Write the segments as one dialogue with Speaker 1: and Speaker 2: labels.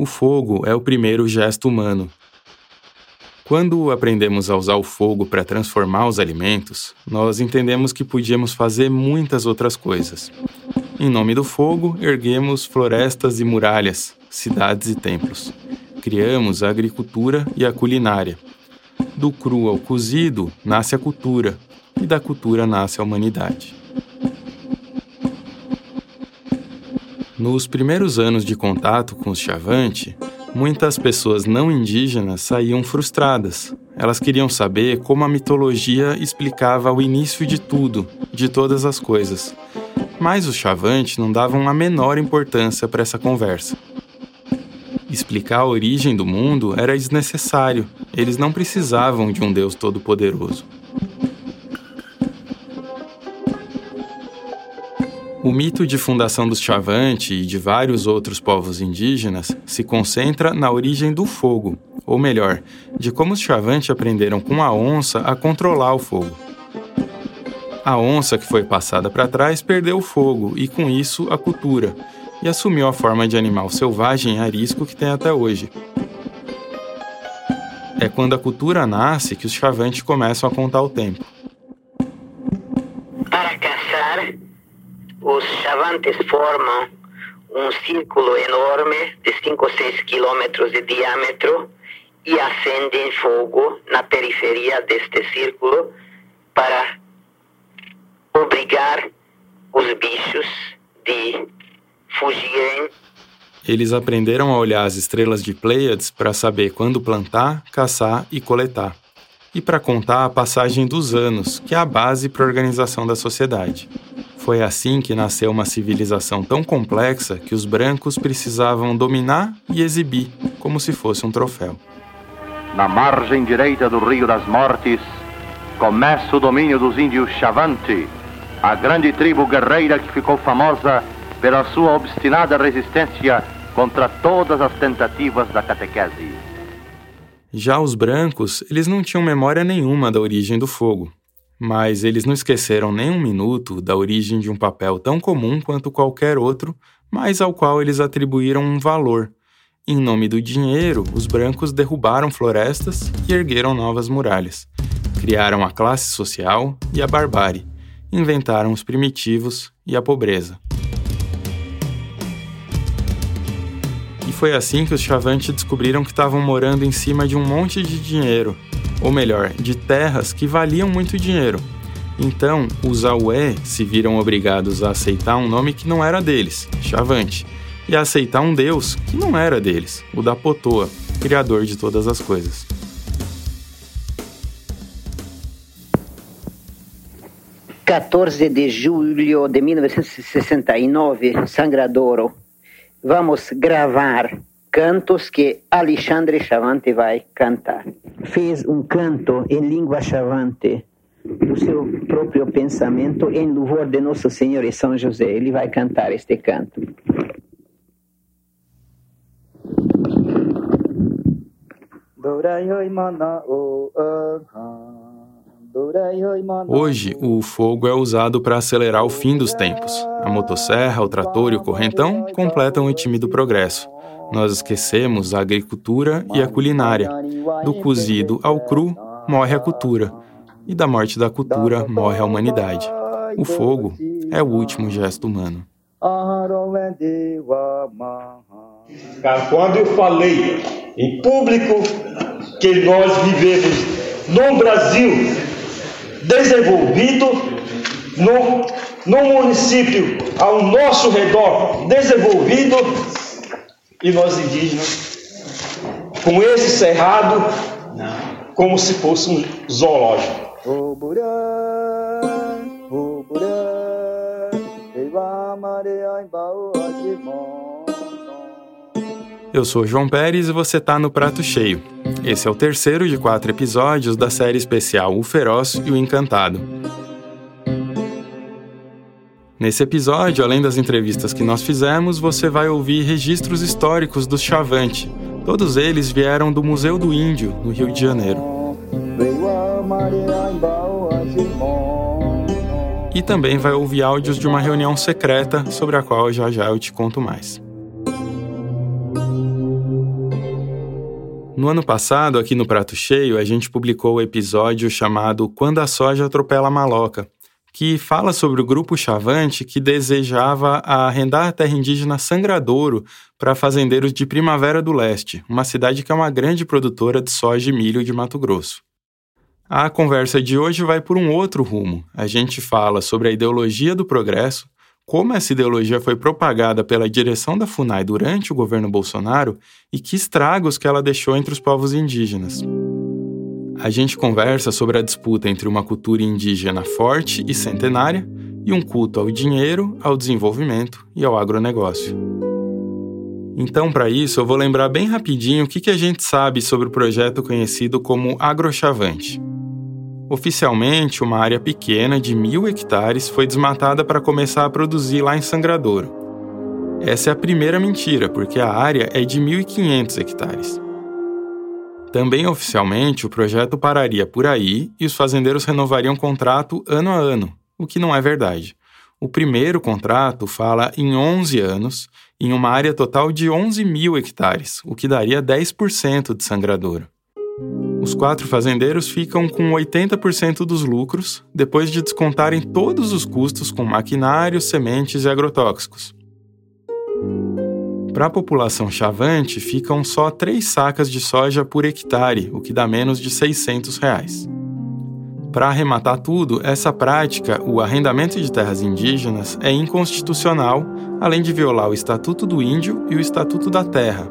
Speaker 1: O fogo é o primeiro gesto humano. Quando aprendemos a usar o fogo para transformar os alimentos, nós entendemos que podíamos fazer muitas outras coisas. Em nome do fogo, erguemos florestas e muralhas, cidades e templos. Criamos a agricultura e a culinária. Do cru ao cozido nasce a cultura, e da cultura nasce a humanidade. Nos primeiros anos de contato com os Chavante, muitas pessoas não indígenas saíam frustradas. Elas queriam saber como a mitologia explicava o início de tudo, de todas as coisas. Mas os Chavante não davam a menor importância para essa conversa. Explicar a origem do mundo era desnecessário, eles não precisavam de um Deus todo-poderoso. O mito de fundação dos Chavante e de vários outros povos indígenas se concentra na origem do fogo, ou melhor, de como os Chavante aprenderam com a onça a controlar o fogo. A onça que foi passada para trás perdeu o fogo e, com isso, a cultura, e assumiu a forma de animal selvagem e arisco que tem até hoje. É quando a cultura nasce que os Chavante começam a contar o tempo.
Speaker 2: Os chavantes formam um círculo enorme de 5 ou 6 quilômetros de diâmetro e acendem fogo na periferia deste círculo para obrigar os bichos de fugirem.
Speaker 1: Eles aprenderam a olhar as estrelas de Pleiades para saber quando plantar, caçar e coletar. E para contar a passagem dos anos, que é a base para a organização da sociedade. Foi assim que nasceu uma civilização tão complexa que os brancos precisavam dominar e exibir, como se fosse um troféu.
Speaker 3: Na margem direita do Rio das Mortes, começa o domínio dos índios Chavante, a grande tribo guerreira que ficou famosa pela sua obstinada resistência contra todas as tentativas da catequese.
Speaker 1: Já os brancos, eles não tinham memória nenhuma da origem do fogo. Mas eles não esqueceram nem um minuto da origem de um papel tão comum quanto qualquer outro, mas ao qual eles atribuíram um valor. Em nome do dinheiro, os brancos derrubaram florestas e ergueram novas muralhas. Criaram a classe social e a barbárie. Inventaram os primitivos e a pobreza. E foi assim que os Chavantes descobriram que estavam morando em cima de um monte de dinheiro ou melhor, de terras que valiam muito dinheiro. Então, os Aué se viram obrigados a aceitar um nome que não era deles, Chavante, e a aceitar um deus que não era deles, o da Potoa, criador de todas as coisas.
Speaker 2: ...14 de julho de 1969, Sangradouro. Vamos gravar cantos que Alexandre Chavante vai cantar. Fez um canto em língua chavante do seu próprio pensamento em louvor de Nosso Senhor e São José. Ele vai cantar este canto.
Speaker 1: Hoje, o fogo é usado para acelerar o fim dos tempos. A motosserra, o trator e o correntão completam o tímido progresso. Nós esquecemos a agricultura e a culinária. Do cozido ao cru morre a cultura, e da morte da cultura morre a humanidade. O fogo é o último gesto humano.
Speaker 4: Quando eu falei em público que nós vivemos num Brasil desenvolvido, num, município ao nosso redor desenvolvido, e nós indígenas com esse cerrado como se fosse um zoológico.
Speaker 1: Eu sou João Pérez e você está no Prato Cheio. Esse é o terceiro de quatro episódios da série especial O Feroz e o Encantado. Nesse episódio, além das entrevistas que nós fizemos, você vai ouvir registros históricos dos Chavante. Todos eles vieram do Museu do Índio, no Rio de Janeiro. E também vai ouvir áudios de uma reunião secreta sobre a qual já já eu te conto mais. No ano passado, aqui no Prato Cheio, a gente publicou o episódio chamado Quando a Soja Atropela a Maloca, que fala sobre o grupo Chavante que desejava arrendar a terra indígena Sangradouro para fazendeiros de Primavera do Leste, uma cidade que é uma grande produtora de soja e milho de Mato Grosso. A conversa de hoje vai por um outro rumo. A gente fala sobre a ideologia do progresso, como essa ideologia foi propagada pela direção da FUNAI durante o governo Bolsonaro e que estragos que ela deixou entre os povos indígenas. A gente conversa sobre a disputa entre uma cultura indígena forte e centenária e um culto ao dinheiro, ao desenvolvimento e ao agronegócio. Então, para isso, eu vou lembrar bem rapidinho o que, que a gente sabe sobre o projeto conhecido como Agrochavante. Oficialmente, uma área pequena de mil hectares foi desmatada para começar a produzir lá em Sangradouro. Essa é a primeira mentira, porque a área é de 1.500 hectares. Também oficialmente, o projeto pararia por aí e os fazendeiros renovariam contrato ano a ano, o que não é verdade. O primeiro contrato fala em 11 anos, em uma área total de 11 mil hectares, o que daria 10% de Sangradouro. Os quatro fazendeiros ficam com 80% dos lucros, depois de descontarem todos os custos com maquinários, sementes e agrotóxicos. Para a população chavante, ficam só três sacas de soja por hectare, o que dá menos de 600 reais. Para arrematar tudo, essa prática, o arrendamento de terras indígenas, é inconstitucional, além de violar o Estatuto do Índio e o Estatuto da Terra,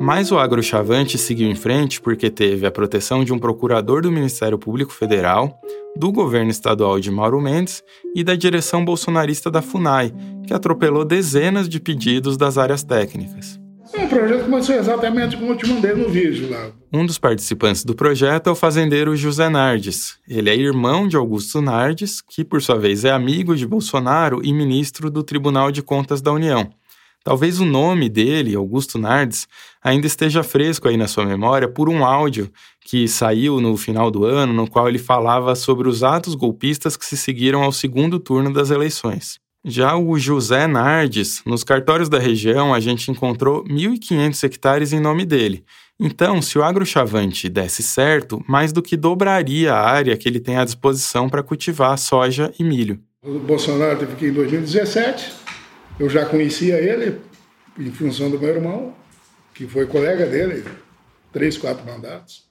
Speaker 1: mas o agrochavante seguiu em frente porque teve a proteção de um procurador do Ministério Público Federal, do governo estadual de Mauro Mendes e da direção bolsonarista da FUNAI, que atropelou dezenas de pedidos das áreas técnicas.
Speaker 5: O projeto começou exatamente como eu te mandei no vídeo lá.
Speaker 1: Um dos participantes do projeto é o fazendeiro José Nardes. Ele é irmão de Augusto Nardes, que por sua vez é amigo de Bolsonaro e ministro do Tribunal de Contas da União. Talvez o nome dele, Augusto Nardes, ainda esteja fresco aí na sua memória por um áudio que saiu no final do ano, no qual ele falava sobre os atos golpistas que se seguiram ao segundo turno das eleições. Já o José Nardes, nos cartórios da região, a gente encontrou 1.500 hectares em nome dele. Então, se o agrochavante desse certo, mais do que dobraria a área que ele tem à disposição para cultivar soja e milho.
Speaker 5: O Bolsonaro teve que ir em 2017 eu já conhecia ele em função do meu irmão, que foi colega dele, três, quatro mandatos.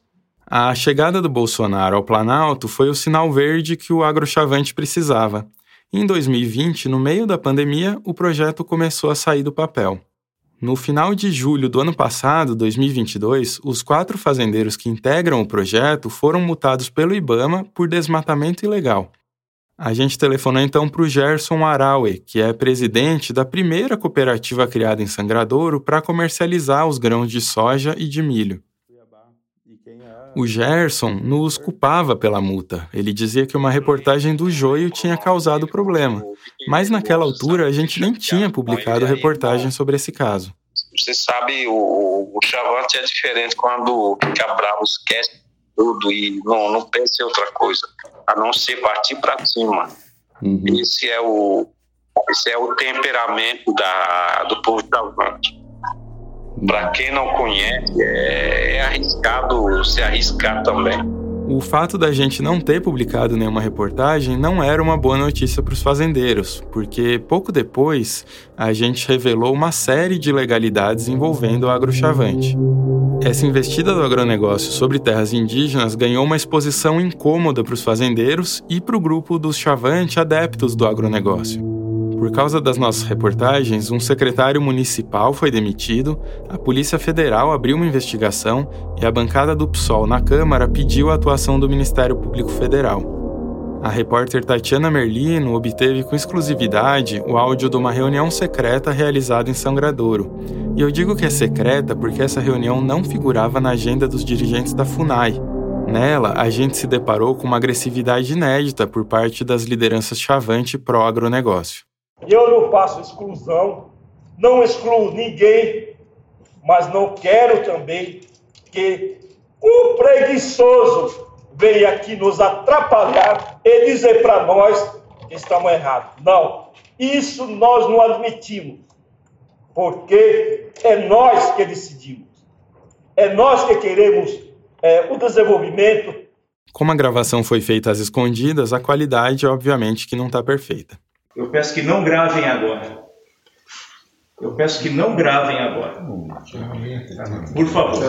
Speaker 1: A chegada do Bolsonaro ao Planalto foi o sinal verde que o agrochavante precisava. Em 2020, no meio da pandemia, o projeto começou a sair do papel. No final de julho do ano passado, 2022, os quatro fazendeiros que integram o projeto foram multados pelo Ibama por desmatamento ilegal. A gente telefonou então para o Gerson Araue, que é presidente da primeira cooperativa criada em Sangradouro para comercializar os grãos de soja e de milho. O Gerson nos culpava pela multa. Ele dizia que uma reportagem do Joio tinha causado problema, mas naquela altura a gente nem tinha publicado reportagem sobre esse caso.
Speaker 6: Você sabe, o, o Chavante é diferente quando o Cabral esquece tudo e não, não pensa em outra coisa a não ser partir para cima. Uhum. Esse é o esse é o temperamento da, do povo Chavante. Para quem não conhece, é, é arriscado se arriscar também.
Speaker 1: O fato da gente não ter publicado nenhuma reportagem não era uma boa notícia para os fazendeiros, porque pouco depois a gente revelou uma série de ilegalidades envolvendo o agrochavante. Essa investida do agronegócio sobre terras indígenas ganhou uma exposição incômoda para os fazendeiros e para o grupo dos chavante adeptos do agronegócio. Por causa das nossas reportagens, um secretário municipal foi demitido, a Polícia Federal abriu uma investigação e a bancada do PSOL na Câmara pediu a atuação do Ministério Público Federal. A repórter Tatiana Merlino obteve com exclusividade o áudio de uma reunião secreta realizada em Sangradouro. E eu digo que é secreta porque essa reunião não figurava na agenda dos dirigentes da FUNAI. Nela, a gente se deparou com uma agressividade inédita por parte das lideranças chavante pró-agronegócio.
Speaker 7: Eu não faço exclusão, não excluo ninguém, mas não quero também que o preguiçoso venha aqui nos atrapalhar e dizer para nós que estamos errados. Não, isso nós não admitimos, porque é nós que decidimos. É nós que queremos é, o desenvolvimento.
Speaker 1: Como a gravação foi feita às escondidas, a qualidade, obviamente, que não está perfeita.
Speaker 8: Eu peço que não gravem agora. Eu peço que não gravem agora. Por favor.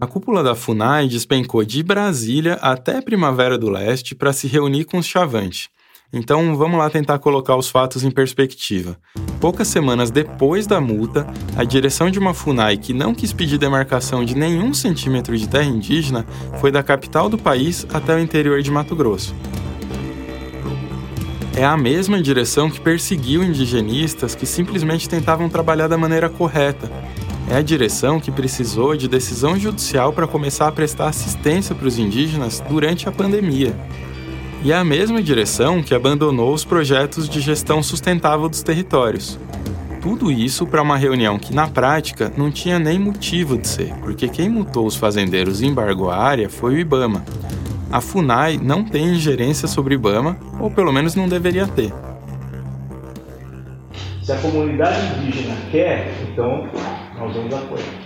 Speaker 1: A cúpula da FUNAI despencou de Brasília até Primavera do Leste para se reunir com os Chavante. Então vamos lá tentar colocar os fatos em perspectiva. Poucas semanas depois da multa, a direção de uma FUNAI que não quis pedir demarcação de nenhum centímetro de terra indígena foi da capital do país até o interior de Mato Grosso. É a mesma direção que perseguiu indigenistas que simplesmente tentavam trabalhar da maneira correta. É a direção que precisou de decisão judicial para começar a prestar assistência para os indígenas durante a pandemia. E é a mesma direção que abandonou os projetos de gestão sustentável dos territórios. Tudo isso para uma reunião que, na prática, não tinha nem motivo de ser, porque quem multou os fazendeiros e embargou a área foi o Ibama, a FUNAI não tem ingerência sobre IBAMA, ou pelo menos não deveria ter.
Speaker 8: Se a comunidade indígena quer, então nós vamos apoiar.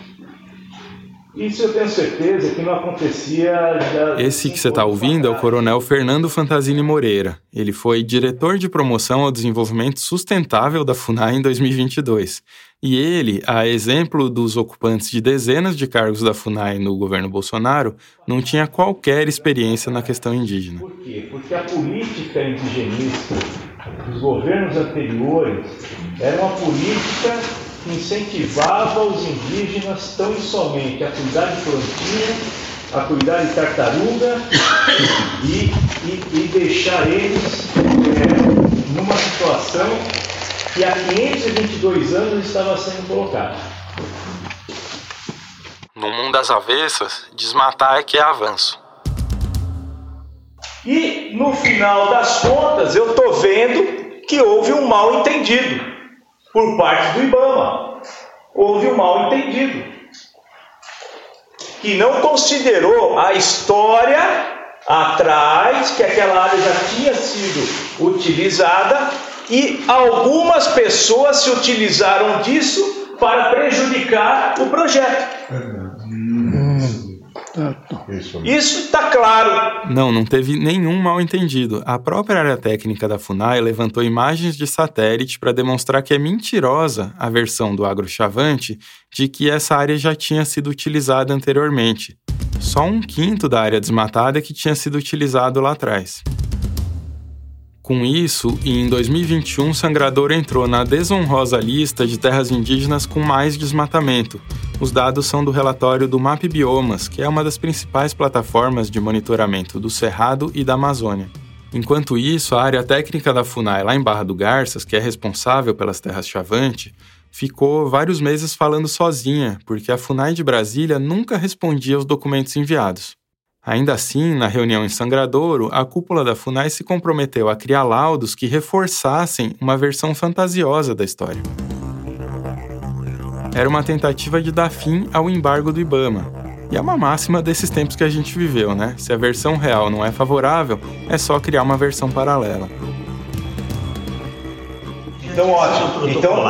Speaker 8: Isso eu tenho certeza que não acontecia já.
Speaker 1: Esse que você está ouvindo é o Coronel Fernando Fantasini Moreira. Ele foi diretor de promoção ao desenvolvimento sustentável da FUNAI em 2022. E ele, a exemplo dos ocupantes de dezenas de cargos da FUNAI no governo Bolsonaro, não tinha qualquer experiência na questão indígena.
Speaker 8: Por quê? Porque a política indigenista dos governos anteriores era uma política incentivava os indígenas tão e somente a cuidar de plantinha, a cuidar de tartaruga e, e, e deixar eles é, numa situação que há 522 anos estava sendo colocada.
Speaker 1: No mundo das avessas, desmatar é que é avanço.
Speaker 8: E no final das contas, eu estou vendo que houve um mal entendido por parte do IBAMA. Houve um mal entendido. Que não considerou a história atrás, que aquela área já tinha sido utilizada e algumas pessoas se utilizaram disso para prejudicar o projeto. Isso está claro.
Speaker 1: Não, não teve nenhum mal entendido. A própria área técnica da FUNAI levantou imagens de satélite para demonstrar que é mentirosa a versão do agrochavante de que essa área já tinha sido utilizada anteriormente. Só um quinto da área desmatada que tinha sido utilizado lá atrás. Com isso, em 2021, Sangrador entrou na desonrosa lista de terras indígenas com mais desmatamento. Os dados são do relatório do Map Biomas, que é uma das principais plataformas de monitoramento do Cerrado e da Amazônia. Enquanto isso, a área técnica da FUNAI lá em Barra do Garças, que é responsável pelas terras Chavante, ficou vários meses falando sozinha, porque a FUNAI de Brasília nunca respondia aos documentos enviados. Ainda assim, na reunião em Sangradouro, a cúpula da FUNAI se comprometeu a criar laudos que reforçassem uma versão fantasiosa da história. Era uma tentativa de dar fim ao embargo do Ibama. E é uma máxima desses tempos que a gente viveu, né? Se a versão real não é favorável, é só criar uma versão paralela.
Speaker 8: Então, ótimo. Então,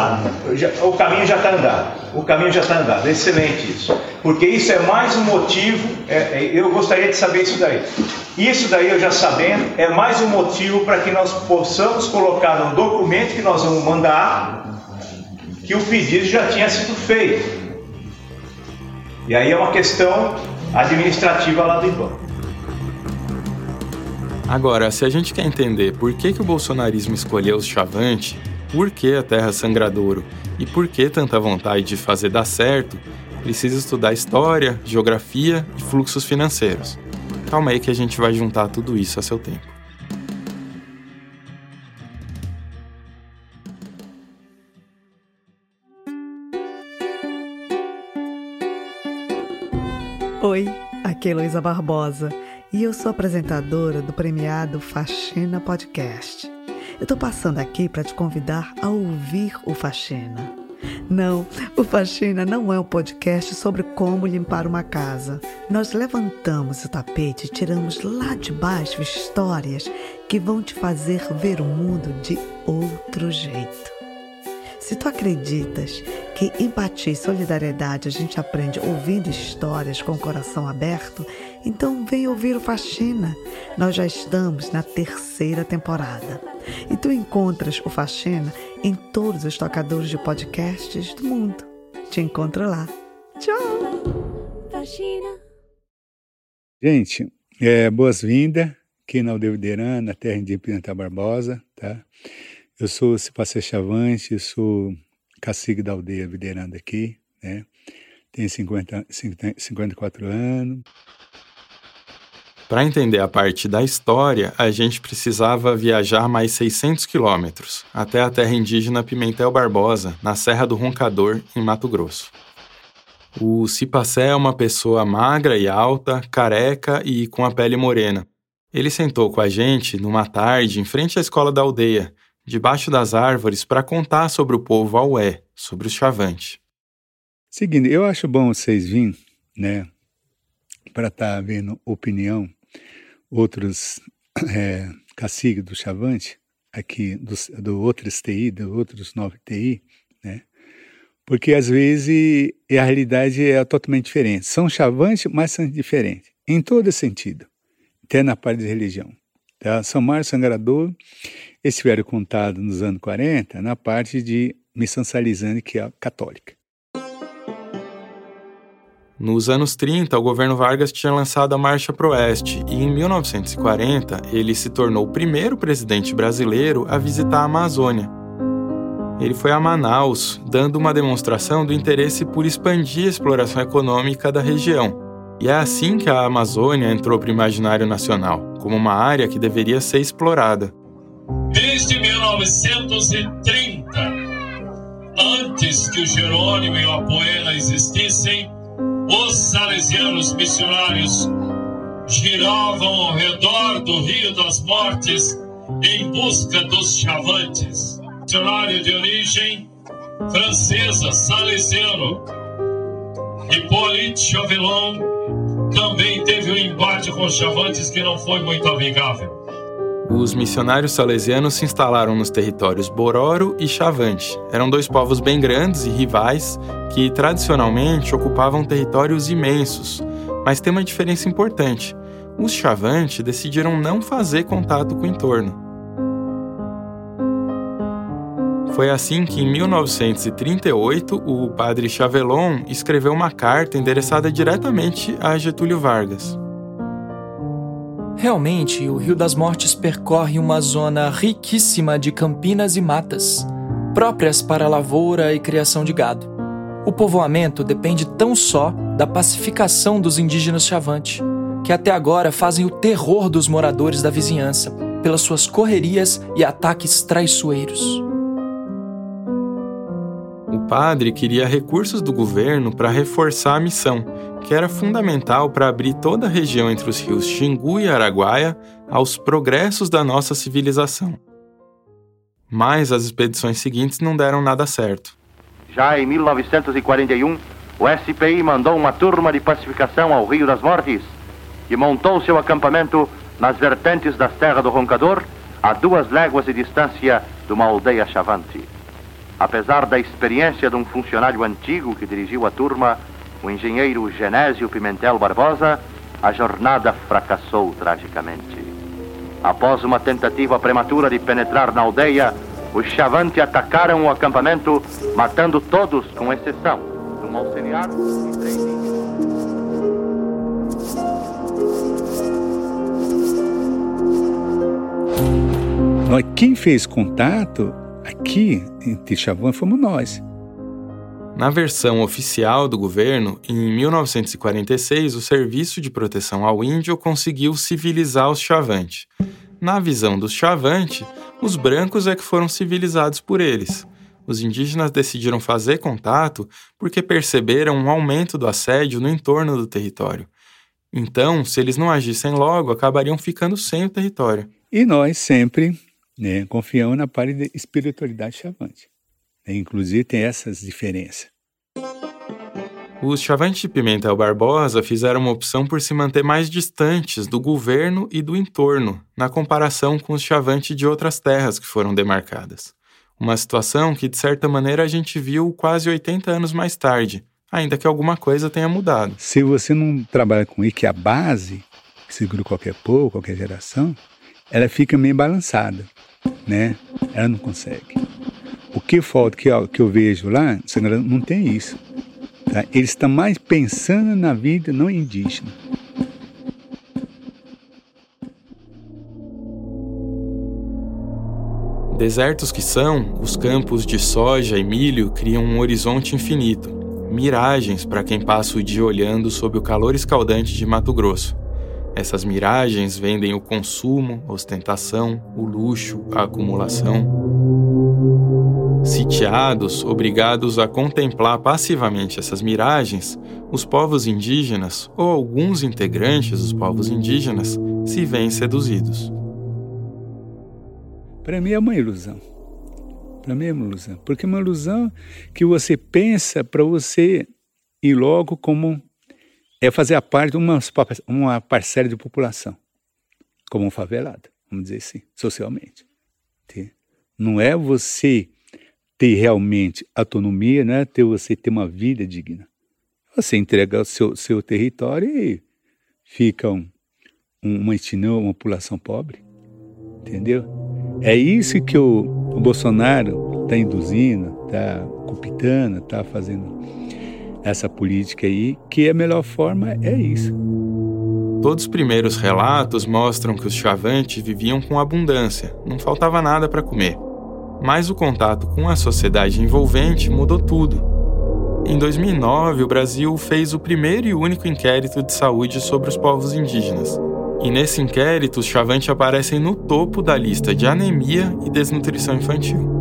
Speaker 8: o caminho já está andado. O caminho já está andado. Excelente isso. Porque isso é mais um motivo. É, é, eu gostaria de saber isso daí. Isso daí eu já sabendo, é mais um motivo para que nós possamos colocar no documento que nós vamos mandar que o pedido já tinha sido feito. E aí é uma questão administrativa lá do IBAN.
Speaker 1: Agora, se a gente quer entender por que, que o bolsonarismo escolheu os Chavante, por que a Terra Sangradouro e por que tanta vontade de fazer dar certo, precisa estudar história, geografia e fluxos financeiros. Calma aí que a gente vai juntar tudo isso a seu tempo.
Speaker 9: Aqui é Heloísa Barbosa e eu sou apresentadora do premiado Faxina Podcast. Eu estou passando aqui para te convidar a ouvir o Faxina. Não, o Faxina não é um podcast sobre como limpar uma casa. Nós levantamos o tapete e tiramos lá de baixo histórias que vão te fazer ver o mundo de outro jeito. Se tu acreditas que empatia e solidariedade a gente aprende ouvindo histórias com o coração aberto, então vem ouvir o Faxina. Nós já estamos na terceira temporada. E tu encontras o Faxina em todos os tocadores de podcasts do mundo. Te encontro lá. Tchau! Faxina.
Speaker 10: Gente, é, boas-vindas aqui na Aldevideirã, na terra de Pimenta Barbosa, tá? Eu sou Cipacé Chavante, sou cacique da aldeia Videiranda aqui, né? Tenho 50, 54 anos.
Speaker 1: Para entender a parte da história, a gente precisava viajar mais 600 quilômetros até a terra indígena Pimentel Barbosa, na Serra do Roncador, em Mato Grosso. O Cipacé é uma pessoa magra e alta, careca e com a pele morena. Ele sentou com a gente numa tarde em frente à escola da aldeia, debaixo das árvores, para contar sobre o povo Aué, sobre o Chavante.
Speaker 10: Seguindo, eu acho bom vocês virem, né, para estar tá vendo opinião, outros é, caciques do Chavante, aqui do, do outros TI, do outros nove TI, né, porque às vezes a realidade é totalmente diferente. São chavantes, mas são diferentes, em todo sentido, até na parte de religião. Tá? São Mário Sangrador, estiveram contados nos anos 40 na parte de missão salesiana, que é católica.
Speaker 1: Nos anos 30, o governo Vargas tinha lançado a Marcha pro Oeste e em 1940 ele se tornou o primeiro presidente brasileiro a visitar a Amazônia, ele foi a Manaus, dando uma demonstração do interesse por expandir a exploração econômica da região. E é assim que a Amazônia entrou para o imaginário nacional, como uma área que deveria ser explorada.
Speaker 11: Desde 1930, antes que o Jerônimo e o Apoena existissem, os salesianos missionários giravam ao redor do Rio das Mortes em busca dos chavantes missionário de origem francesa, salesiano, Hippolyte Chauvelin, também teve um embate com os chavantes que não foi muito amigável.
Speaker 1: Os missionários salesianos se instalaram nos territórios Bororo e Chavante. Eram dois povos bem grandes e rivais que tradicionalmente ocupavam territórios imensos. Mas tem uma diferença importante. Os Chavante decidiram não fazer contato com o entorno. Foi assim que, em 1938, o padre Chavelon escreveu uma carta endereçada diretamente a Getúlio Vargas.
Speaker 12: Realmente, o Rio das Mortes percorre uma zona riquíssima de campinas e matas, próprias para lavoura e criação de gado. O povoamento depende tão só da pacificação dos indígenas Chavante, que até agora fazem o terror dos moradores da vizinhança, pelas suas correrias e ataques traiçoeiros.
Speaker 1: Padre queria recursos do governo para reforçar a missão, que era fundamental para abrir toda a região entre os rios Xingu e Araguaia aos progressos da nossa civilização. Mas as expedições seguintes não deram nada certo.
Speaker 3: Já em 1941, o SPI mandou uma turma de pacificação ao Rio das Mortes e montou seu acampamento nas vertentes das terras do Roncador, a duas léguas de distância de uma aldeia chavante. Apesar da experiência de um funcionário antigo que dirigiu a turma, o engenheiro Genésio Pimentel Barbosa, a jornada fracassou tragicamente. Após uma tentativa prematura de penetrar na aldeia, os chavantes atacaram o acampamento, matando todos, com exceção de um auxiliar e três
Speaker 10: Quem fez contato Aqui, em Tixavan, fomos nós.
Speaker 1: Na versão oficial do governo, em 1946, o Serviço de Proteção ao Índio conseguiu civilizar os Chavante. Na visão dos Chavante, os brancos é que foram civilizados por eles. Os indígenas decidiram fazer contato porque perceberam um aumento do assédio no entorno do território. Então, se eles não agissem logo, acabariam ficando sem o território.
Speaker 10: E nós sempre né, confiamos na parte de espiritualidade chavante. Né, inclusive tem essas diferenças.
Speaker 1: Os chavantes de Pimentel Barbosa fizeram uma opção por se manter mais distantes do governo e do entorno, na comparação com os chavantes de outras terras que foram demarcadas. Uma situação que, de certa maneira, a gente viu quase 80 anos mais tarde, ainda que alguma coisa tenha mudado.
Speaker 10: Se você não trabalha com isso, que é a base, que segura qualquer povo, qualquer geração, ela fica meio balançada, né? Ela não consegue. O que falta, que eu, que eu vejo lá, não tem isso. Tá? Eles estão mais pensando na vida não indígena.
Speaker 1: Desertos que são, os campos de soja e milho criam um horizonte infinito, miragens para quem passa o dia olhando sob o calor escaldante de Mato Grosso. Essas miragens vendem o consumo, ostentação, o luxo, a acumulação. Sitiados, obrigados a contemplar passivamente essas miragens, os povos indígenas, ou alguns integrantes dos povos indígenas, se veem seduzidos.
Speaker 10: Para mim é uma ilusão. Para mim é uma ilusão. Porque é uma ilusão que você pensa para você ir logo como é fazer a parte de uma, uma parcela de população, como um favelado, vamos dizer assim, socialmente. Não é você ter realmente autonomia, não é ter você ter uma vida digna. Você entrega o seu, seu território e fica um, um, uma etnia, uma população pobre. Entendeu? É isso que o, o Bolsonaro está induzindo, está copitando, está fazendo essa política aí, que a melhor forma é isso.
Speaker 1: Todos os primeiros relatos mostram que os chavantes viviam com abundância, não faltava nada para comer. Mas o contato com a sociedade envolvente mudou tudo. Em 2009, o Brasil fez o primeiro e único inquérito de saúde sobre os povos indígenas, e nesse inquérito, os chavantes aparecem no topo da lista de anemia e desnutrição infantil.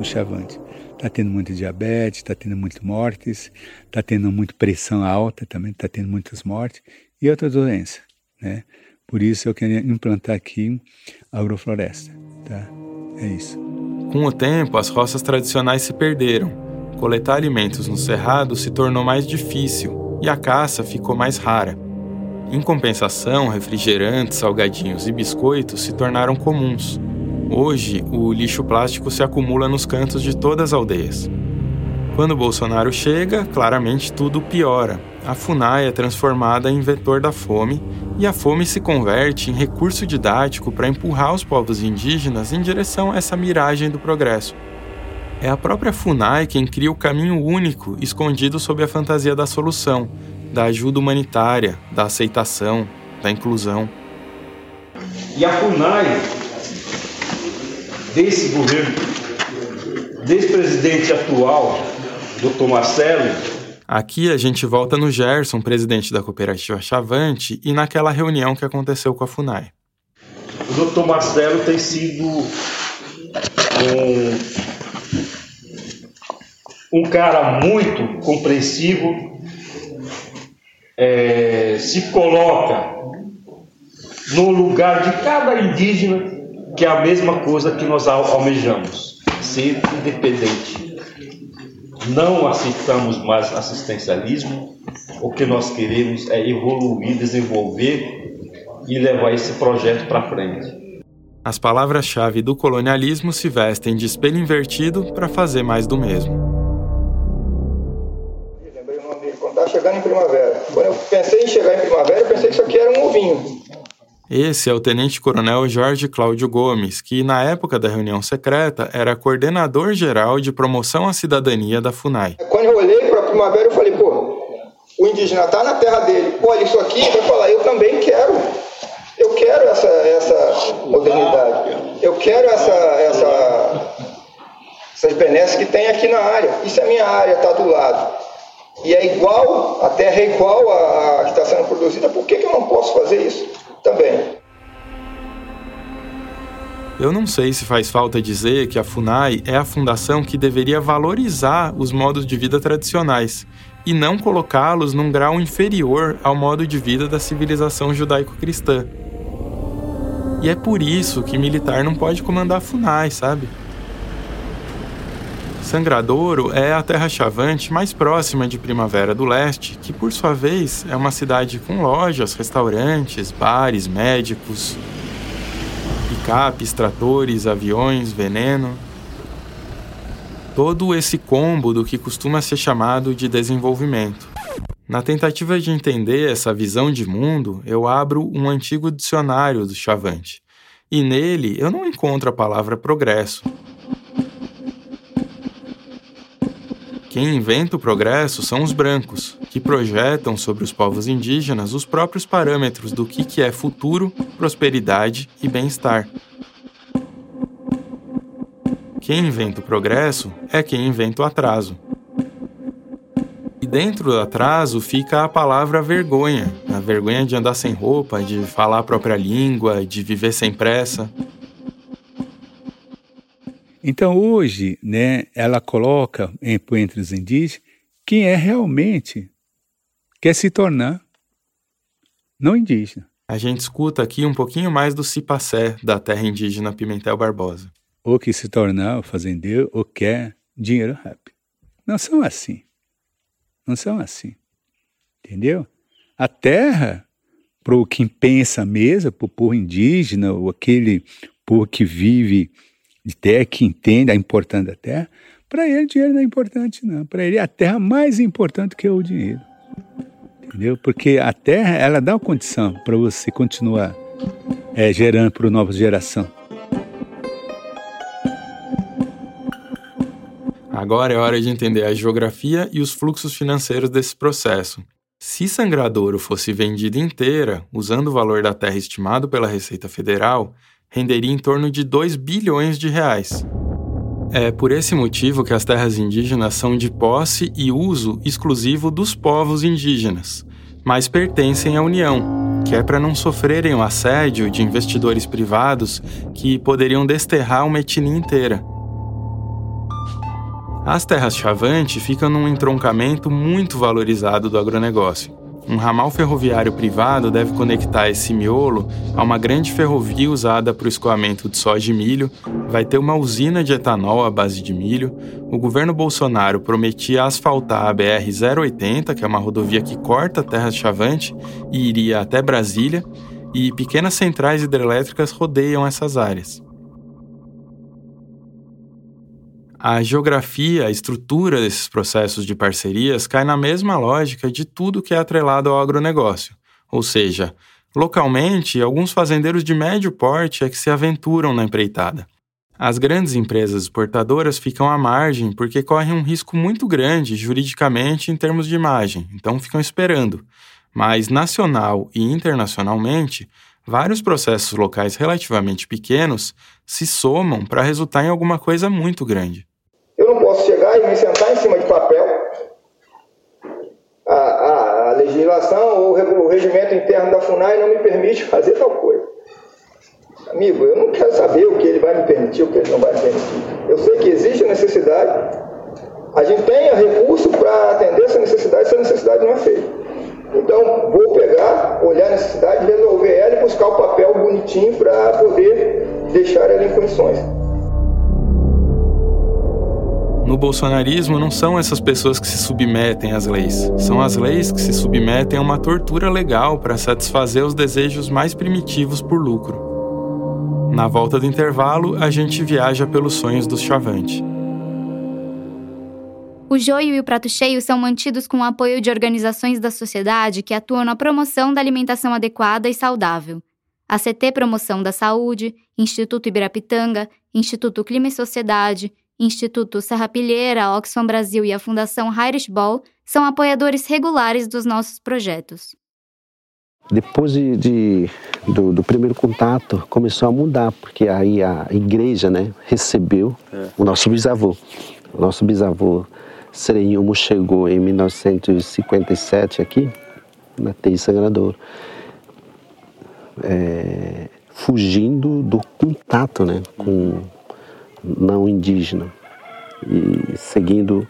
Speaker 10: O chavante está tendo muita diabetes, está tendo muitas mortes, está tendo muita pressão alta também, está tendo muitas mortes e outras doenças, né? Por isso eu queria implantar aqui a agrofloresta, tá? É isso.
Speaker 1: Com o tempo, as roças tradicionais se perderam. Coletar alimentos no cerrado se tornou mais difícil e a caça ficou mais rara. Em compensação, refrigerantes, salgadinhos e biscoitos se tornaram comuns. Hoje, o lixo plástico se acumula nos cantos de todas as aldeias. Quando Bolsonaro chega, claramente tudo piora. A FUNAI é transformada em vetor da fome e a fome se converte em recurso didático para empurrar os povos indígenas em direção a essa miragem do progresso. É a própria FUNAI quem cria o caminho único escondido sob a fantasia da solução, da ajuda humanitária, da aceitação, da inclusão.
Speaker 7: E a FUNAI, desse governo, desse presidente atual, Dr. Marcelo.
Speaker 1: Aqui a gente volta no Gerson, presidente da cooperativa Chavante, e naquela reunião que aconteceu com a FUNAI.
Speaker 7: O Dr. Marcelo tem sido um um cara muito compreensivo, é, se coloca no lugar de cada indígena, que é a mesma coisa que nós almejamos, ser independente. Não aceitamos mais assistencialismo, o que nós queremos é evoluir, desenvolver e levar esse projeto para frente.
Speaker 1: As palavras-chave do colonialismo se vestem de espelho invertido para fazer mais do mesmo.
Speaker 13: chegando em primavera. Quando eu pensei em chegar em primavera, eu pensei que isso aqui era um ovinho.
Speaker 1: Esse é o tenente-coronel Jorge Cláudio Gomes, que na época da reunião secreta era coordenador geral de promoção à cidadania da FUNAI.
Speaker 13: Quando eu olhei para a primavera, eu falei, pô, o indígena está na terra dele, olha isso aqui, vai falar, eu também quero. Eu quero essa, essa modernidade. Eu quero essa, essa, essas benesses que tem aqui na área. Isso é minha área, está do lado e é igual, a terra é igual a que está sendo produzida, por que, que eu não posso fazer isso também?
Speaker 1: Eu não sei se faz falta dizer que a FUNAI é a fundação que deveria valorizar os modos de vida tradicionais e não colocá-los num grau inferior ao modo de vida da civilização judaico-cristã. E é por isso que militar não pode comandar a FUNAI, sabe? Sangradouro é a terra chavante mais próxima de Primavera do Leste, que por sua vez é uma cidade com lojas, restaurantes, bares, médicos. Picapes, tratores, aviões, veneno. Todo esse combo do que costuma ser chamado de desenvolvimento. Na tentativa de entender essa visão de mundo, eu abro um antigo dicionário do Chavante. E nele eu não encontro a palavra progresso. Quem inventa o progresso são os brancos, que projetam sobre os povos indígenas os próprios parâmetros do que é futuro, prosperidade e bem-estar. Quem inventa o progresso é quem inventa o atraso. E dentro do atraso fica a palavra vergonha, a vergonha de andar sem roupa, de falar a própria língua, de viver sem pressa.
Speaker 10: Então hoje, né, ela coloca entre os indígenas quem é realmente quer se tornar não indígena.
Speaker 1: A gente escuta aqui um pouquinho mais do Cipacé, da terra indígena Pimentel Barbosa.
Speaker 10: Ou que se tornar o fazendeiro ou quer dinheiro rápido. Não são assim. Não são assim. Entendeu? A terra, para o quem pensa mesmo, para o povo indígena, ou aquele povo que vive de terra, que entende a importância da terra, para ele dinheiro não é importante, não. Para ele a terra é mais importante que o dinheiro. Entendeu? Porque a terra, ela dá uma condição para você continuar é, gerando para a nova geração.
Speaker 1: Agora é hora de entender a geografia e os fluxos financeiros desse processo. Se Sangradouro fosse vendida inteira, usando o valor da terra estimado pela Receita Federal, renderia em torno de 2 bilhões de reais. É por esse motivo que as terras indígenas são de posse e uso exclusivo dos povos indígenas, mas pertencem à União, que é para não sofrerem o assédio de investidores privados que poderiam desterrar uma etnia inteira. As terras Chavante ficam num entroncamento muito valorizado do agronegócio. Um ramal ferroviário privado deve conectar esse miolo a uma grande ferrovia usada para o escoamento de soja e milho, vai ter uma usina de etanol à base de milho. O governo Bolsonaro prometia asfaltar a BR-080, que é uma rodovia que corta a terra Chavante e iria até Brasília, e pequenas centrais hidrelétricas rodeiam essas áreas. A geografia, a estrutura desses processos de parcerias cai na mesma lógica de tudo que é atrelado ao agronegócio. Ou seja, localmente, alguns fazendeiros de médio porte é que se aventuram na empreitada. As grandes empresas exportadoras ficam à margem porque correm um risco muito grande juridicamente em termos de imagem, então ficam esperando. Mas nacional e internacionalmente, vários processos locais relativamente pequenos se somam para resultar em alguma coisa muito grande.
Speaker 13: E me sentar em cima de papel. A, a, a legislação ou o regimento interno da FUNAI não me permite fazer tal coisa. Amigo, eu não quero saber o que ele vai me permitir, o que ele não vai me permitir. Eu sei que existe a necessidade, a gente tem recurso para atender essa necessidade, essa necessidade não é feita. Então, vou pegar, olhar a necessidade, resolver ela e buscar o papel bonitinho para poder deixar ela em condições.
Speaker 1: No bolsonarismo, não são essas pessoas que se submetem às leis, são as leis que se submetem a uma tortura legal para satisfazer os desejos mais primitivos por lucro. Na volta do intervalo, a gente viaja pelos sonhos do Chavante.
Speaker 14: O joio e o prato cheio são mantidos com o apoio de organizações da sociedade que atuam na promoção da alimentação adequada e saudável. A CT Promoção da Saúde, Instituto Ibirapitanga, Instituto Clima e Sociedade, Instituto Serrapilheira, Oxfam Brasil e a Fundação Irish Ball são apoiadores regulares dos nossos projetos.
Speaker 15: Depois de, de do, do, primeiro contato, começou a mudar, porque aí a igreja né, recebeu é. o nosso bisavô. O nosso bisavô Serenhumo chegou em 1957 aqui, na TI Sangradouro, é, fugindo do contato né, com não indígena e seguindo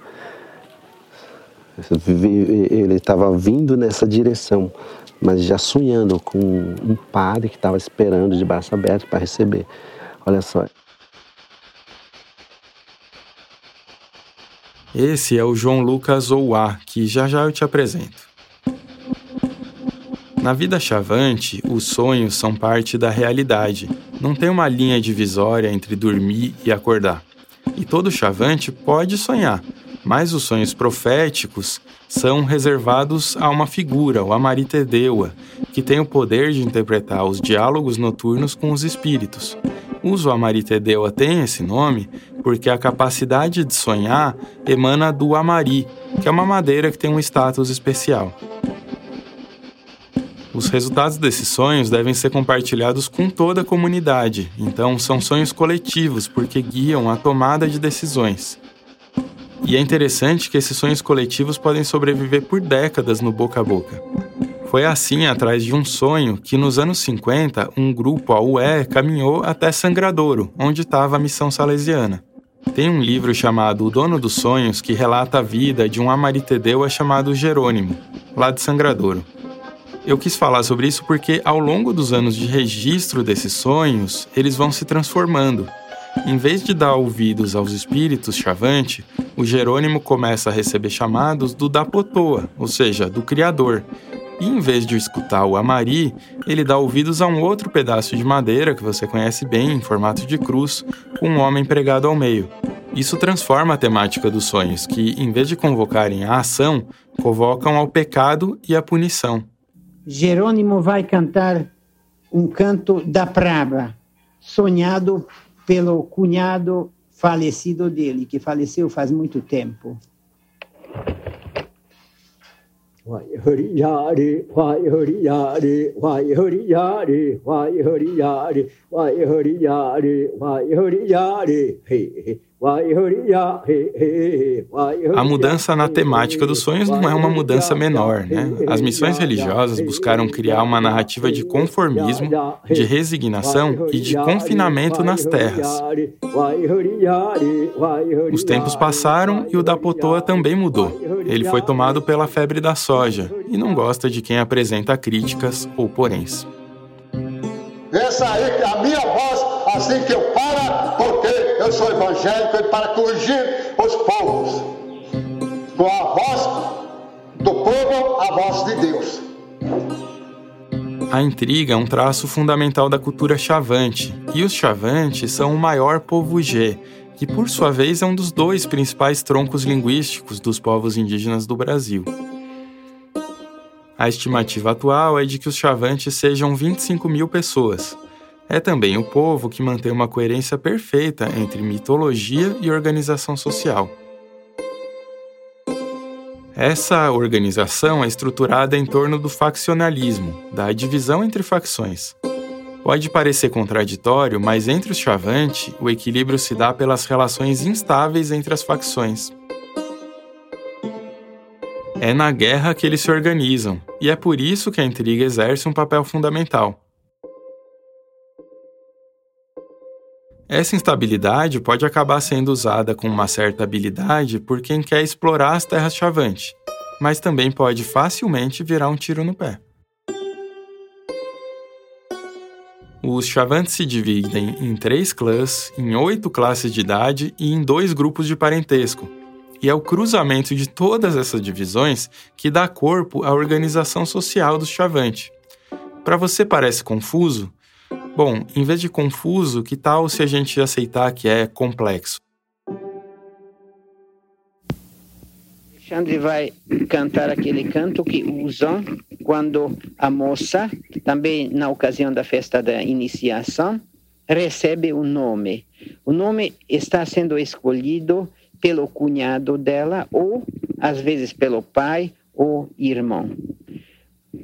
Speaker 15: ele estava vindo nessa direção, mas já sonhando com um padre que estava esperando de braço aberto para receber. Olha só.
Speaker 1: Esse é o João Lucas Ouá, que já já eu te apresento. Na vida chavante, os sonhos são parte da realidade Não tem uma linha divisória entre dormir e acordar. E todo chavante pode sonhar, mas os sonhos proféticos são reservados a uma figura, o Amaritedewa, que tem o poder de interpretar os diálogos noturnos com os espíritos. Uso Amaritedewa tem esse nome porque a capacidade de sonhar emana do amari, que é uma madeira que tem um status especial. Os resultados desses sonhos devem ser compartilhados com toda a comunidade, então são sonhos coletivos porque guiam a tomada de decisões. E é interessante que esses sonhos coletivos podem sobreviver por décadas no boca a boca. Foi assim, atrás de um sonho, que nos anos 50, um grupo, a UE, caminhou até Sangradouro, onde estava a missão salesiana. Tem um livro chamado O Dono dos Sonhos que relata a vida de um amaritedeua chamado Jerônimo, lá de Sangradouro. Eu quis falar sobre isso porque, ao longo dos anos de registro desses sonhos, eles vão se transformando em vez de dar ouvidos aos espíritos chavante, o Jerônimo começa a receber chamados do Dapotoa, ou seja, do Criador. E em vez de escutar o Amari, ele dá ouvidos a um outro pedaço de madeira que você conhece bem, em formato de cruz, com um homem pregado ao meio. Isso transforma a temática dos sonhos, que, em vez de convocarem a ação, convocam ao pecado e à punição.
Speaker 2: Jerônimo vai cantar um canto da Praba, sonhado pelo cunhado falecido dele, que faleceu faz muito tempo. Vai hari yare, vai hari yare, vai hari yare, vai hari yare, vai hari yare, vai hari yare, he,
Speaker 1: a mudança na temática dos sonhos não é uma mudança menor, né? As missões religiosas buscaram criar uma narrativa de conformismo, de resignação e de confinamento nas terras. Os tempos passaram e o Dapotoa também mudou. Ele foi tomado pela febre da soja e não gosta de quem apresenta críticas ou poréns.
Speaker 16: Essa aí é a minha voz, assim que eu para, porque eu sou evangélico e para corrigir os povos. Com a voz do povo, a voz de Deus.
Speaker 1: A intriga é um traço fundamental da cultura chavante, e os chavantes são o maior povo G, que por sua vez é um dos dois principais troncos linguísticos dos povos indígenas do Brasil. A estimativa atual é de que os chavantes sejam 25 mil pessoas. É também o povo que mantém uma coerência perfeita entre mitologia e organização social. Essa organização é estruturada em torno do faccionalismo, da divisão entre facções. Pode parecer contraditório, mas entre os Chavante, o equilíbrio se dá pelas relações instáveis entre as facções. É na guerra que eles se organizam, e é por isso que a intriga exerce um papel fundamental. Essa instabilidade pode acabar sendo usada com uma certa habilidade por quem quer explorar as terras Chavante, mas também pode facilmente virar um tiro no pé. Os Chavantes se dividem em três clãs, em oito classes de idade e em dois grupos de parentesco, e é o cruzamento de todas essas divisões que dá corpo à organização social do Chavante. Para você parece confuso? Bom, em vez de confuso, que tal se a gente aceitar que é complexo?
Speaker 2: Alexandre vai cantar aquele canto que usam quando a moça, também na ocasião da festa da iniciação, recebe o um nome. O nome está sendo escolhido pelo cunhado dela ou às vezes pelo pai ou irmão.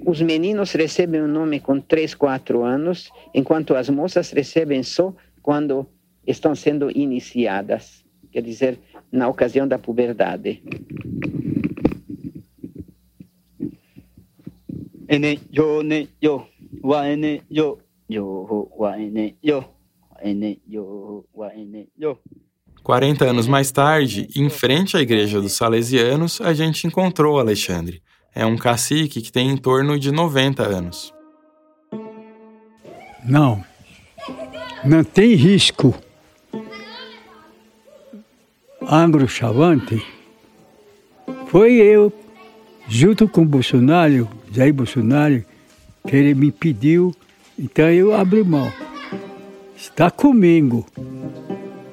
Speaker 2: Os meninos recebem o nome com 3, 4 anos, enquanto as moças recebem só quando estão sendo iniciadas, quer dizer, na ocasião da puberdade. Ene yo ne yo wa ene yo yo wa ene yo ene yo
Speaker 1: wa ene yo 40 anos mais tarde, em frente à igreja dos Salesianos, a gente encontrou Alexandre. É um cacique que tem em torno de 90 anos.
Speaker 17: Não, não tem risco. Angro Chavante foi eu, junto com o Bolsonaro, Jair Bolsonaro, que ele me pediu, então eu abri mão. está comigo.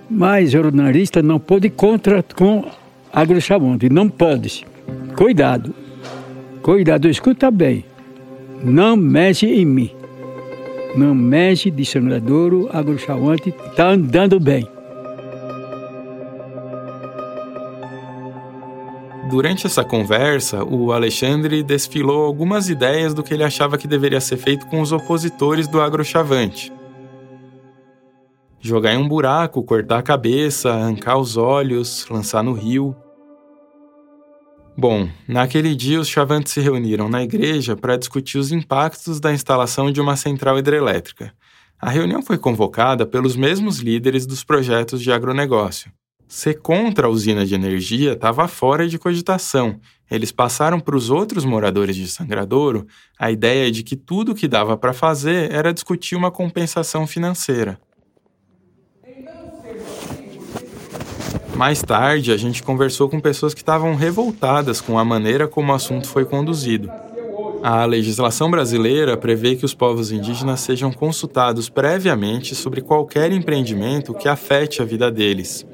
Speaker 17: Mas jornalista não pode contra com agrochavante, não pode. Cuidado, cuidado, escuta bem. Não mexe em mim. Não mexe de sangradouro, agrochavante, está andando bem.
Speaker 1: Durante essa conversa, o Alexandre desfilou algumas ideias do que ele achava que deveria ser feito com os opositores do agrochavante. Jogar em um buraco, cortar a cabeça, arrancar os olhos, lançar no rio. Bom, naquele dia os chavantes se reuniram na igreja para discutir os impactos da instalação de uma central hidrelétrica. A reunião foi convocada pelos mesmos líderes dos projetos de agronegócio. Ser contra a usina de energia estava fora de cogitação. Eles passaram para os outros moradores de Sangradouro a ideia de que tudo o que dava para fazer era discutir uma compensação financeira. Mais tarde, a gente conversou com pessoas que estavam revoltadas com a maneira como o assunto foi conduzido. A legislação brasileira prevê que os povos indígenas sejam consultados previamente sobre qualquer empreendimento que afete a vida deles.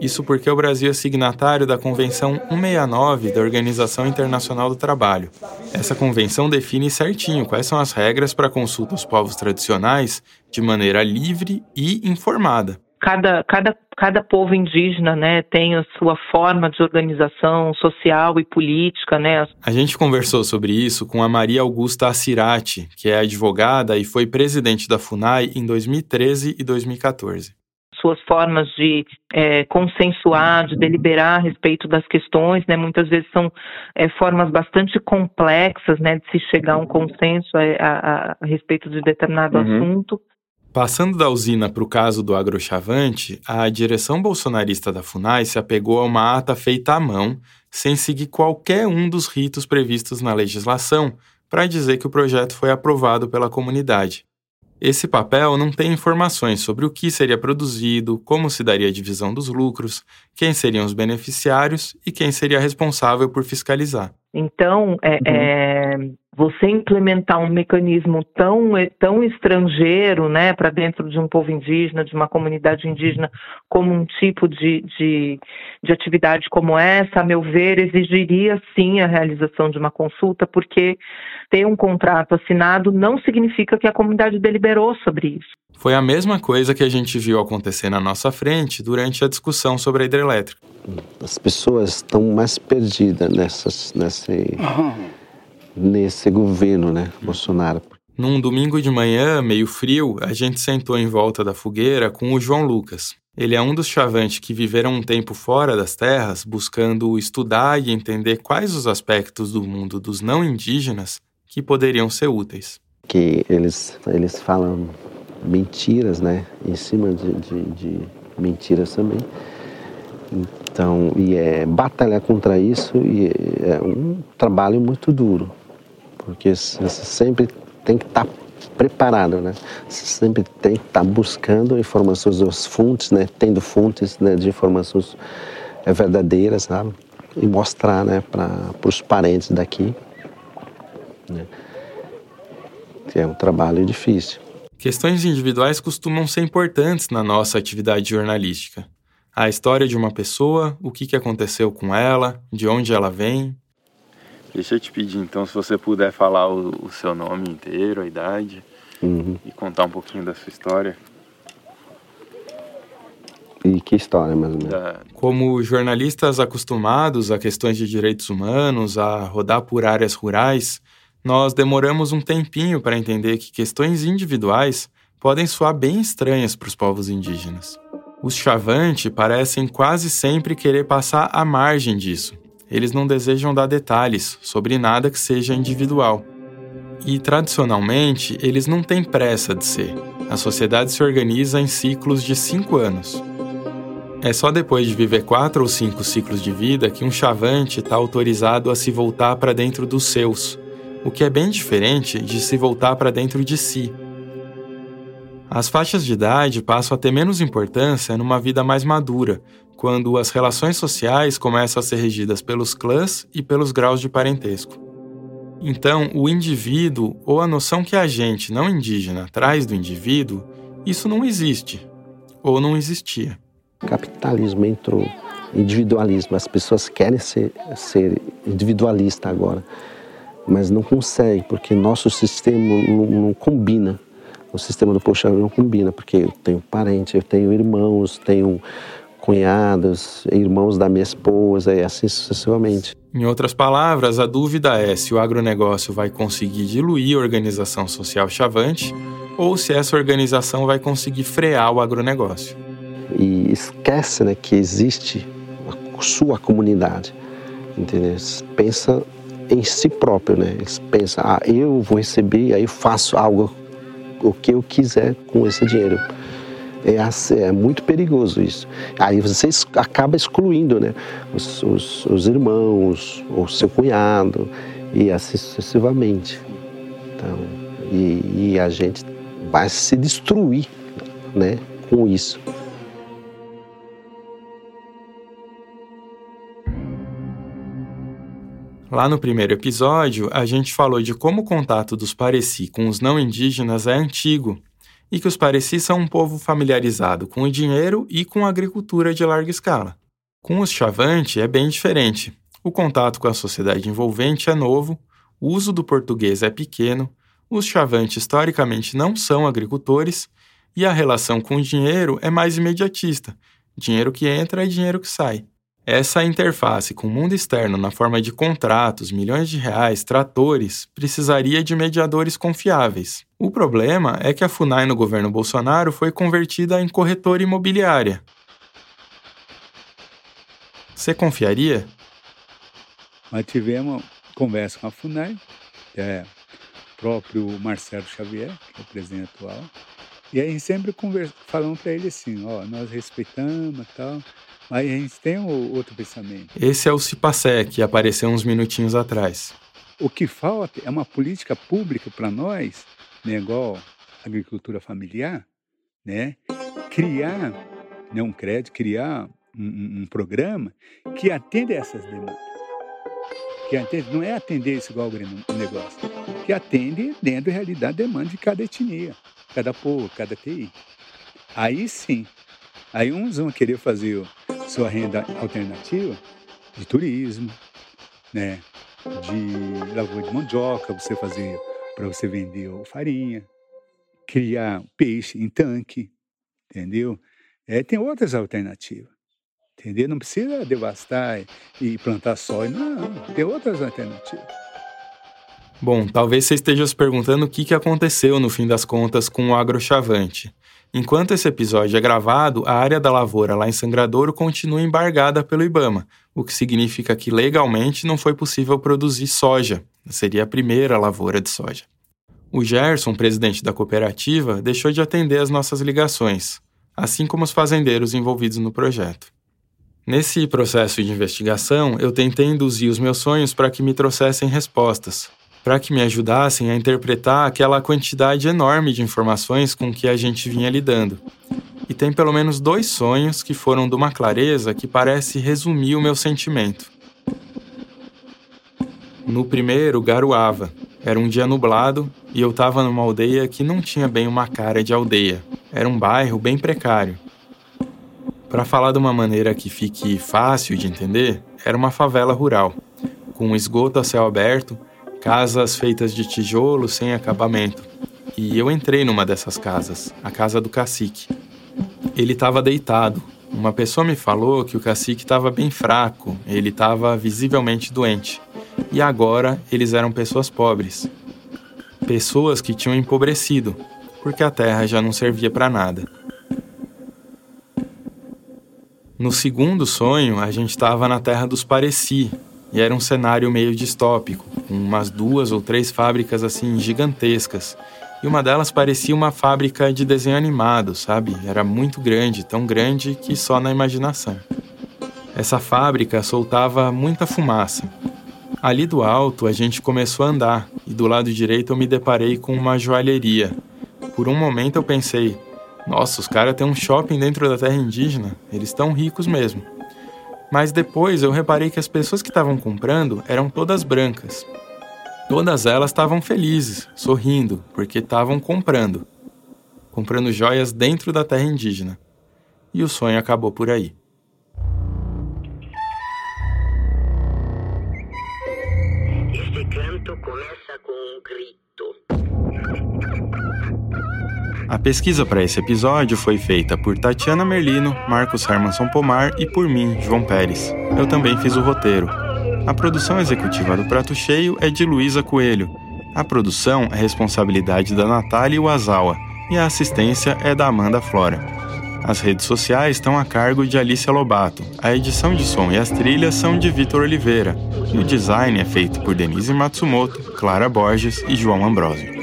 Speaker 1: Isso porque o Brasil é signatário da Convenção 169 da Organização Internacional do Trabalho. Essa convenção define certinho quais são as regras para consulta aos povos tradicionais de maneira livre e informada.
Speaker 18: Cada, cada, cada povo indígena né, tem a sua forma de organização social e política. Né?
Speaker 1: A gente conversou sobre isso com a Maria Augusta Assirati, que é advogada e foi presidente da FUNAI em 2013 e 2014
Speaker 18: suas formas de é, consensuar, de deliberar a respeito das questões, né? Muitas vezes são é, formas bastante complexas, né, de se chegar a um consenso a, a, a respeito de determinado uhum. assunto.
Speaker 1: Passando da usina para o caso do agrochavante, a direção bolsonarista da FUNAI se apegou a uma ata feita à mão, sem seguir qualquer um dos ritos previstos na legislação, para dizer que o projeto foi aprovado pela comunidade. Esse papel não tem informações sobre o que seria produzido, como se daria a divisão dos lucros, quem seriam os beneficiários e quem seria responsável por fiscalizar.
Speaker 18: Então, é, uhum. é, você implementar um mecanismo tão, tão estrangeiro né, para dentro de um povo indígena, de uma comunidade indígena, como um tipo de, de, de atividade como essa, a meu ver, exigiria sim a realização de uma consulta, porque ter um contrato assinado não significa que a comunidade deliberou sobre isso.
Speaker 1: Foi a mesma coisa que a gente viu acontecer na nossa frente durante a discussão sobre a hidrelétrica.
Speaker 15: As pessoas estão mais perdidas nessas, nesse, nesse governo, né, Bolsonaro.
Speaker 1: Num domingo de manhã, meio frio, a gente sentou em volta da fogueira com o João Lucas. Ele é um dos chavantes que viveram um tempo fora das terras, buscando estudar e entender quais os aspectos do mundo dos não indígenas que poderiam ser úteis.
Speaker 15: Que eles, eles falam mentiras, né? Em cima de, de, de mentiras também. Então, e é batalhar contra isso e é um trabalho muito duro, porque você sempre tem que estar tá preparado, né? Você sempre tem que estar tá buscando informações das fontes, né? Tendo fontes né, de informações é, verdadeiras, sabe? E mostrar, né, para os parentes daqui né? Que é um trabalho difícil.
Speaker 1: Questões individuais costumam ser importantes na nossa atividade jornalística. A história de uma pessoa, o que aconteceu com ela, de onde ela vem. Deixa eu te pedir então se você puder falar o, o seu nome inteiro, a idade uhum. e contar um pouquinho da sua história.
Speaker 15: E que história, mais ou menos?
Speaker 1: Como jornalistas acostumados a questões de direitos humanos, a rodar por áreas rurais, nós demoramos um tempinho para entender que questões individuais podem soar bem estranhas para os povos indígenas. Os Chavante parecem quase sempre querer passar à margem disso. Eles não desejam dar detalhes sobre nada que seja individual. E, tradicionalmente, eles não têm pressa de ser. A sociedade se organiza em ciclos de cinco anos. É só depois de viver quatro ou cinco ciclos de vida que um chavante está autorizado a se voltar para dentro dos seus, o que é bem diferente de se voltar para dentro de si. As faixas de idade passam a ter menos importância numa vida mais madura, quando as relações sociais começam a ser regidas pelos clãs e pelos graus de parentesco. Então, o indivíduo, ou a noção que a gente, não indígena, traz do indivíduo, Isso não existe, ou não existia.
Speaker 15: Capitalismo entrou, individualismo. As pessoas querem ser, ser individualista agora, mas não conseguem, porque nosso sistema não, não combina. O sistema do Poxa não combina, porque eu tenho parente, eu tenho irmãos, tenho cunhados, irmãos da minha esposa e assim sucessivamente.
Speaker 1: Em outras palavras, a dúvida é se o agronegócio vai conseguir diluir a organização social chavante ou se essa organização vai conseguir frear o agronegócio.
Speaker 15: E esquece né, que existe a sua comunidade. Entendeu? Pensa em si próprio, né? Eles pensam, ah, eu vou receber, aí faço algo, o que eu quiser com esse dinheiro. É, assim, é muito perigoso isso. Aí você acaba excluindo né, os, os, os irmãos, o seu cunhado, e assim sucessivamente. Então, e, e a gente vai se destruir né, com isso.
Speaker 1: Lá no primeiro episódio, a gente falou de como o contato dos Pareci com os não indígenas é antigo e que os Pareci são um povo familiarizado com o dinheiro e com a agricultura de larga escala. Com os Chavante é bem diferente. O contato com a sociedade envolvente é novo, o uso do português é pequeno, os Chavante historicamente não são agricultores e a relação com o dinheiro é mais imediatista. Dinheiro que entra e dinheiro que sai. Essa interface com o mundo externo na forma de contratos, milhões de reais, tratores, precisaria de mediadores confiáveis. O problema é que a FUNAI no governo Bolsonaro foi convertida em corretora imobiliária. Você confiaria?
Speaker 10: Nós tivemos conversa com a FUNAI, é próprio Marcelo Xavier, que é o presidente atual, e aí sempre falamos para ele assim, ó, nós respeitamos e tal, mas a gente tem outro pensamento.
Speaker 1: Esse é o Cipacé, que apareceu uns minutinhos atrás.
Speaker 10: O que falta é uma política pública para nós, né, igual agricultura familiar, né, criar né, um crédito, criar um, um, programa que atenda essas demandas. Que atende, não é atender isso igual o negócio, que atende dentro da realidade demanda de cada etnia, cada povo, cada TI. Aí sim, aí uns vão querer fazer sua renda alternativa de turismo, né? De lavoura de mandioca, você fazer para você vender farinha, criar peixe em tanque, entendeu? É, tem outras alternativas, entendeu? Não precisa devastar e plantar soja, não, tem outras alternativas.
Speaker 1: Bom, talvez você esteja se perguntando o que, que aconteceu no fim das contas com o agrochavante. Enquanto esse episódio é gravado, a área da lavoura lá em Sangradouro continua embargada pelo Ibama, o que significa que legalmente não foi possível produzir soja. Seria a primeira lavoura de soja. O Gerson, presidente da cooperativa, deixou de atender as nossas ligações, assim como os fazendeiros envolvidos no projeto. Nesse processo de investigação, eu tentei induzir os meus sonhos para que me trouxessem respostas, para que me ajudassem a interpretar aquela quantidade enorme de informações com que a gente vinha lidando. E tem pelo menos dois sonhos que foram de uma clareza que parece resumir o meu sentimento. No primeiro, garoava. Era um dia nublado e eu estava numa aldeia que não tinha bem uma cara de aldeia. Era um bairro bem precário. Para falar de uma maneira que fique fácil de entender, era uma favela rural, com esgoto a céu aberto casas feitas de tijolo sem acabamento. E eu entrei numa dessas casas, a casa do cacique. Ele estava deitado. Uma pessoa me falou que o cacique estava bem fraco, ele estava visivelmente doente. E agora eles eram pessoas pobres. Pessoas que tinham empobrecido, porque a terra já não servia para nada. No segundo sonho, a gente estava na terra dos Pareci, e era um cenário meio distópico, com umas duas ou três fábricas assim gigantescas. E uma delas parecia uma fábrica de desenho animado, sabe? Era muito grande, tão grande que só na imaginação. Essa fábrica soltava muita fumaça. Ali do alto a gente começou a andar e do lado direito eu me deparei com uma joalheria. Por um momento eu pensei: nossa, os caras têm um shopping dentro da terra indígena, eles estão ricos mesmo. Mas depois eu reparei que as pessoas que estavam comprando eram todas brancas. Todas elas estavam felizes, sorrindo, porque estavam comprando. comprando joias dentro da terra indígena. E o sonho acabou por aí. A pesquisa para esse episódio foi feita por Tatiana Merlino, Marcos Hermanson Pomar e por mim, João Pérez. Eu também fiz o roteiro. A produção executiva do Prato Cheio é de Luísa Coelho. A produção é responsabilidade da Natália Wazawa e a assistência é da Amanda Flora. As redes sociais estão a cargo de Alicia Lobato. A edição de som e as trilhas são de Vitor Oliveira. O design é feito por Denise Matsumoto, Clara Borges e João Ambrosio.